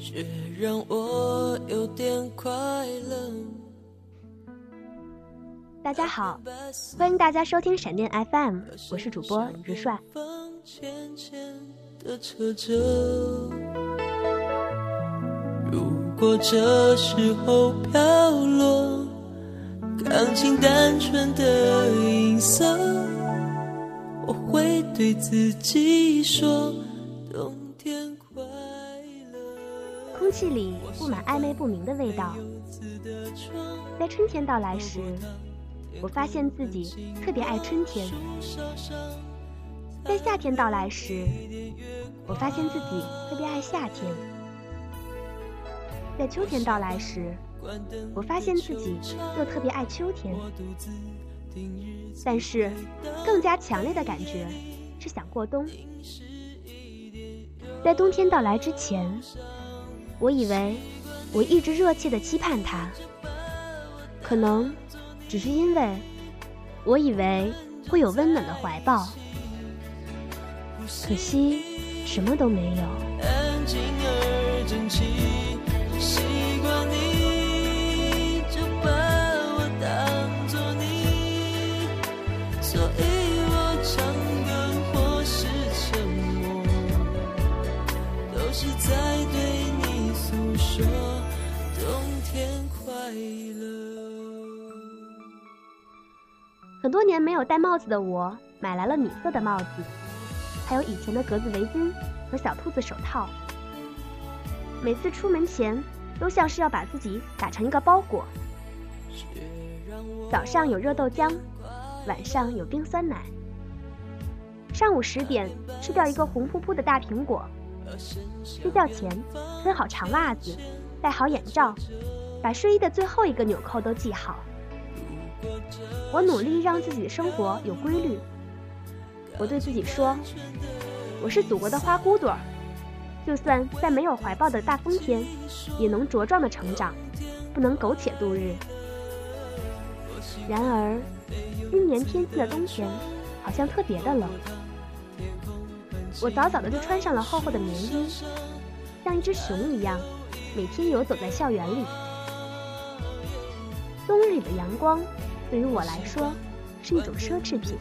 却让我有点快乐。大家好，欢迎大家收听闪电 FM，我是主播直帅。的扯着，如果这时候飘落，钢琴单纯的音色，我会对自己说，冬天快乐。空气里布满暧昧不明的味道，在春天到来时，我发现自己特别爱春天；在夏天到来时，我发现自己特别爱夏天；在秋天到来时，我发现自己又特别爱秋天。但是，更加强烈的感觉是想过冬。在冬天到来之前，我以为我一直热切的期盼它，可能。只是因为，我以为会有温暖的怀抱，可惜什么都没有。安静而整齐，习惯你就把我当作你，所以我唱歌或是沉默，都是在对你诉说冬天快乐。很多年没有戴帽子的我，买来了米色的帽子，还有以前的格子围巾和小兔子手套。每次出门前，都像是要把自己打成一个包裹。早上有热豆浆，晚上有冰酸奶。上午十点吃掉一个红扑扑的大苹果。睡觉前穿好长袜子，戴好眼罩，把睡衣的最后一个纽扣都系好。我努力让自己的生活有规律。我对自己说：“我是祖国的花骨朵儿，就算在没有怀抱的大风天，也能茁壮的成长，不能苟且度日。”然而，今年天气的冬天好像特别的冷。我早早的就穿上了厚厚的棉衣，像一只熊一样，每天游走在校园里。冬日里的阳光。对于我来说，是一种奢侈品。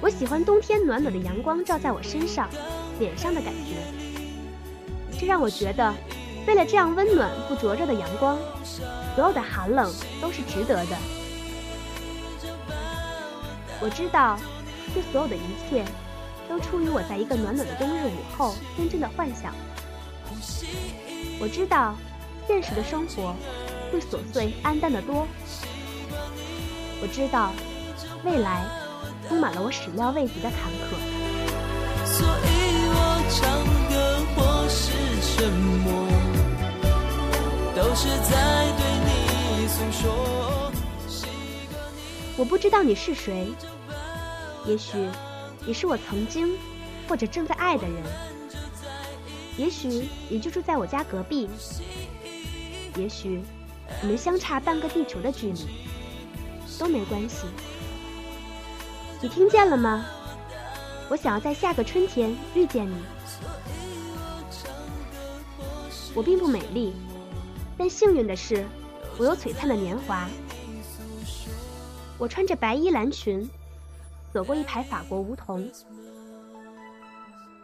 我喜欢冬天暖暖的阳光照在我身上、脸上的感觉，这让我觉得，为了这样温暖不灼热的阳光，所有的寒冷都是值得的。我知道，这所有的一切，都出于我在一个暖暖的冬日午后天真的幻想。我知道，现实的生活。会琐碎暗淡的多。我知道，未来充满了我始料未及的坎坷。所以我唱歌或是沉默，都是在对你诉说。我不知道你是谁，也许你是我曾经或者正在爱的人，也许你就住在我家隔壁，也许。我们相差半个地球的距离，都没关系。你听见了吗？我想要在下个春天遇见你。我并不美丽，但幸运的是，我有璀璨的年华。我穿着白衣蓝裙，走过一排法国梧桐。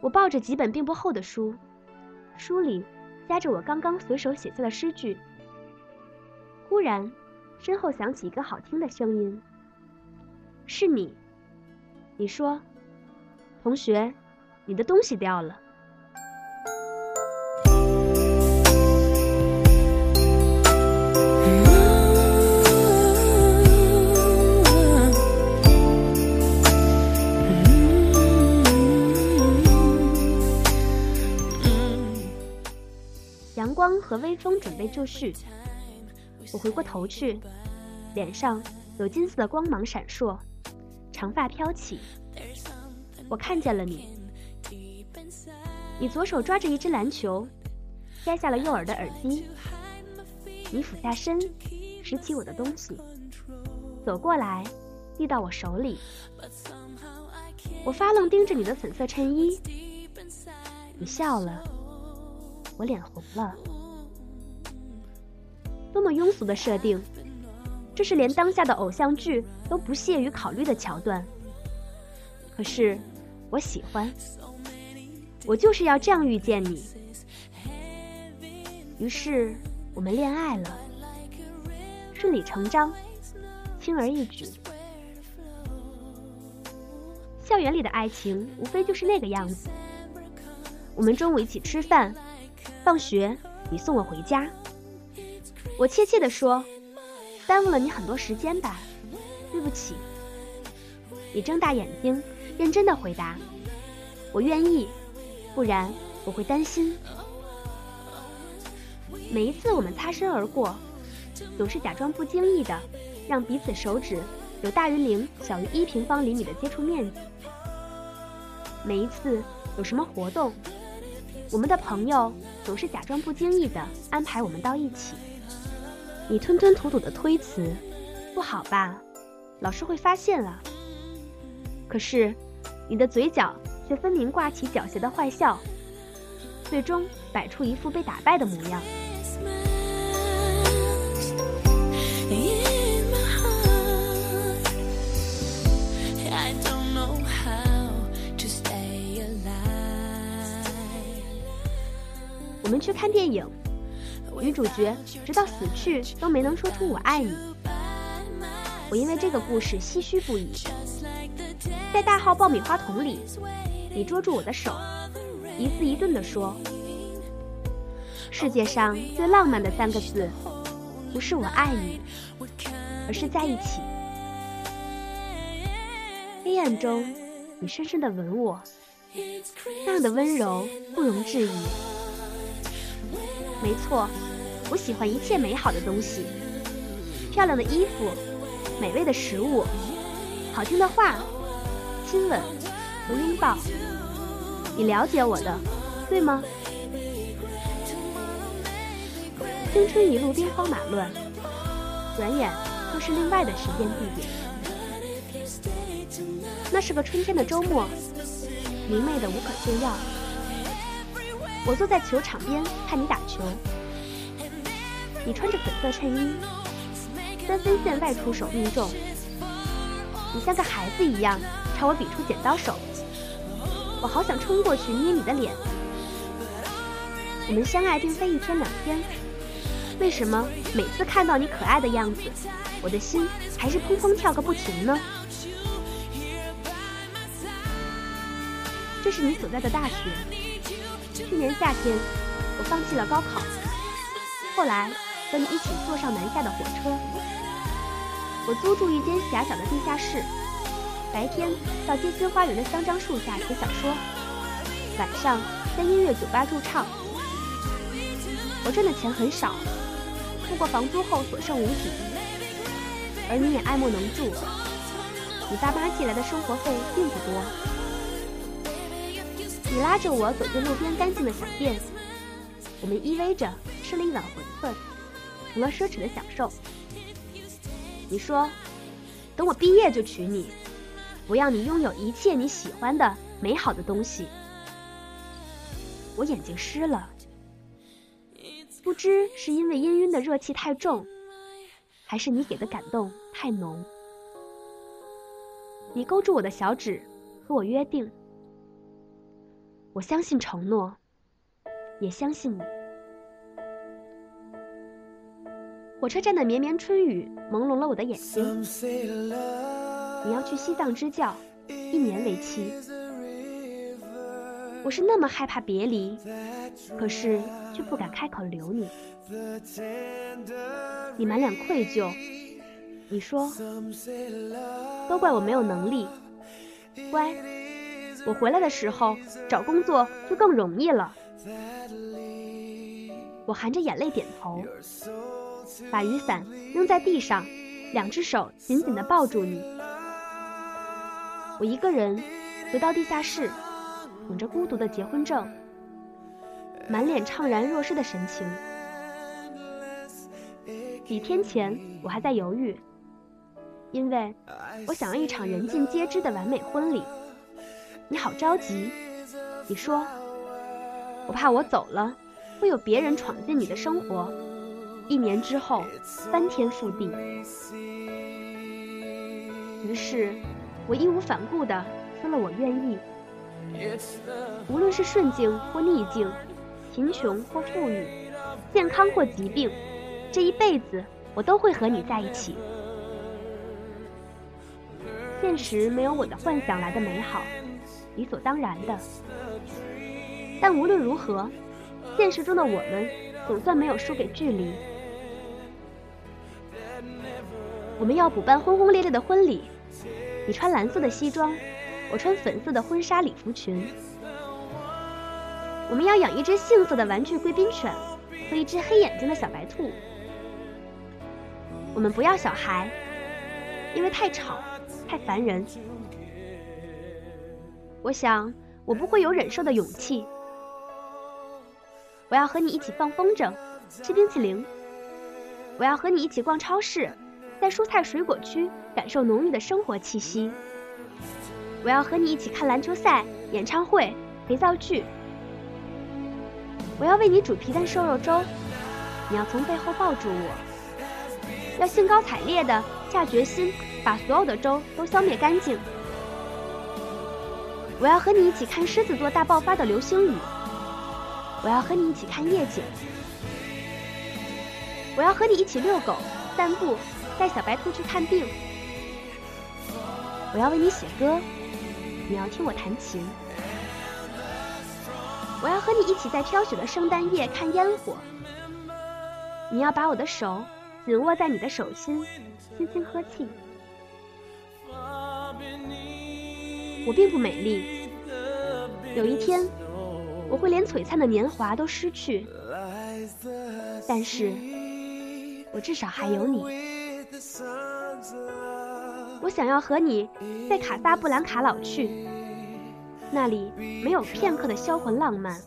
我抱着几本并不厚的书，书里夹着我刚刚随手写下的诗句。忽然，身后响起一个好听的声音：“是你。”你说：“同学，你的东西掉了。”阳光和微风准备就绪。我回过头去，脸上有金色的光芒闪烁，长发飘起。我看见了你，你左手抓着一只篮球，摘下了右耳的耳机。你俯下身，拾起我的东西，走过来，递到我手里。我发愣盯着你的粉色衬衣，你笑了，我脸红了。多么庸俗的设定！这是连当下的偶像剧都不屑于考虑的桥段。可是，我喜欢。我就是要这样遇见你。于是，我们恋爱了，顺理成章，轻而易举。校园里的爱情无非就是那个样子。我们中午一起吃饭，放学你送我回家。我怯怯地说：“耽误了你很多时间吧，对不起。”你睁大眼睛，认真的回答：“我愿意，不然我会担心。”每一次我们擦身而过，总是假装不经意的，让彼此手指有大于零、小于一平方厘米的接触面积。每一次有什么活动，我们的朋友总是假装不经意的安排我们到一起。你吞吞吐吐的推辞，不好吧？老师会发现了。可是，你的嘴角却分明挂起狡黠的坏笑，最终摆出一副被打败的模样。我们去看电影。女主角直到死去都没能说出“我爱你”，我因为这个故事唏嘘不已。在大号爆米花桶里，你捉住我的手，一字一顿地说：“世界上最浪漫的三个字，不是我爱你，而是在一起。”黑暗中，你深深地吻我，那样的温柔不容置疑。没错，我喜欢一切美好的东西，漂亮的衣服，美味的食物，好听的话，亲吻和拥抱。你了解我的，对吗？青春一路兵荒马乱，转眼又是另外的时间地点。那是个春天的周末，明媚的无可救药。我坐在球场边看你打球，你穿着粉色衬衣，三分线外出手命中，你像个孩子一样朝我比出剪刀手，我好想冲过去捏你的脸。我们相爱并非一天两天，为什么每次看到你可爱的样子，我的心还是砰砰跳个不停呢？这是你所在的大学。去年夏天，我放弃了高考，后来和你一起坐上南下的火车。我租住一间狭小的地下室，白天到街心花园的香樟树下写小说，晚上在音乐酒吧驻唱。我挣的钱很少，付过房租后所剩无几，而你也爱莫能助，你爸妈寄来的生活费并不多。你拉着我走进路边干净的小店，我们依偎着吃了一碗馄饨，成了奢侈的享受。你说，等我毕业就娶你，我要你拥有一切你喜欢的美好的东西。我眼睛湿了，不知是因为氤氲的热气太重，还是你给的感动太浓。你勾住我的小指，和我约定。我相信承诺，也相信你。火车站的绵绵春雨朦胧了我的眼睛。你要去西藏支教，一年为期。我是那么害怕别离，可是却不敢开口留你。你满脸愧疚，你说，都怪我没有能力。乖。我回来的时候找工作就更容易了。我含着眼泪点头，把雨伞扔在地上，两只手紧紧地抱住你。我一个人回到地下室，捧着孤独的结婚证，满脸怅然若失的神情。几天前，我还在犹豫，因为我想要一场人尽皆知的完美婚礼。你好着急，你说，我怕我走了，会有别人闯进你的生活，一年之后翻天覆地。于是，我义无反顾地说了我愿意。无论是顺境或逆境，贫穷或富裕，健康或疾病，这一辈子我都会和你在一起。现实没有我的幻想来的美好，理所当然的。但无论如何，现实中的我们总算没有输给距离。我们要补办轰轰烈烈的婚礼，你穿蓝色的西装。我穿粉色的婚纱礼服裙。我们要养一只杏色的玩具贵宾犬和一只黑眼睛的小白兔。我们不要小孩，因为太吵，太烦人。我想我不会有忍受的勇气。我要和你一起放风筝，吃冰淇淋。我要和你一起逛超市，在蔬菜水果区感受浓郁的生活气息。我要和你一起看篮球赛、演唱会、肥皂剧。我要为你煮皮蛋瘦肉粥，你要从背后抱住我，要兴高采烈的下决心把所有的粥都消灭干净。我要和你一起看狮子座大爆发的流星雨。我要和你一起看夜景。我要和你一起遛狗、散步，带小白兔去看病。我要为你写歌。你要听我弹琴，我要和你一起在飘雪的圣诞夜看烟火。你要把我的手紧握在你的手心，轻轻呵气。我并不美丽，有一天我会连璀璨的年华都失去，但是我至少还有你。我想要和你在卡萨布兰卡老去，那里没有片刻的销魂浪漫，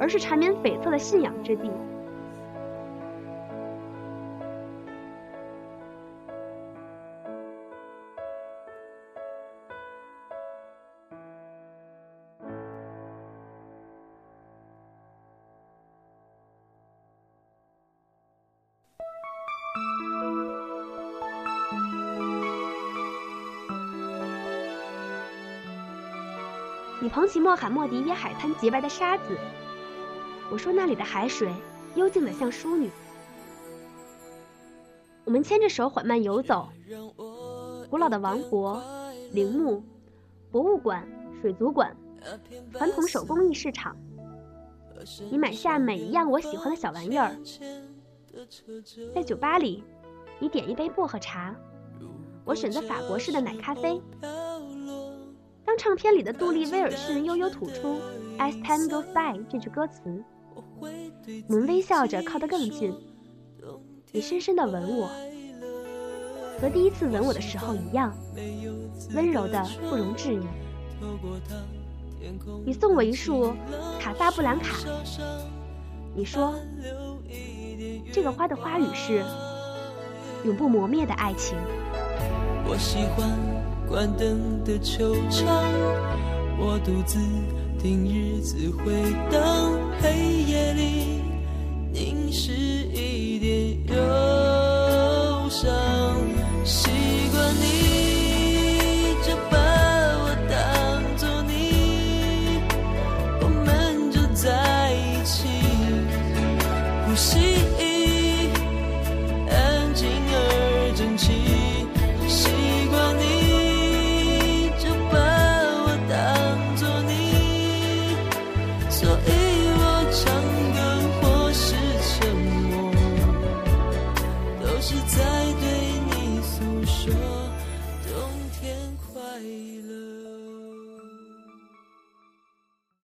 而是缠绵悱恻的信仰之地。你捧起莫罕默迪耶海滩洁白的沙子，我说那里的海水幽静的像淑女。我们牵着手缓慢游走，古老的王国、陵墓、博物馆、水族馆、传统手工艺市场。你买下每一样我喜欢的小玩意儿。在酒吧里，你点一杯薄荷茶，我选择法国式的奶咖啡。当唱片里的杜丽·威尔逊悠悠吐出 “As time goes by” 这句歌词，我们微笑着靠得更近，你深深地吻我，和第一次吻我的时候一样，温柔的不容置疑。你送我一束卡萨布兰卡，你说这个花的花语是永不磨灭的爱情。我喜欢。关灯的球场，我独自听日子回荡，黑夜里凝视一点忧伤。习惯你就把我当作你，我们就在一起，呼吸。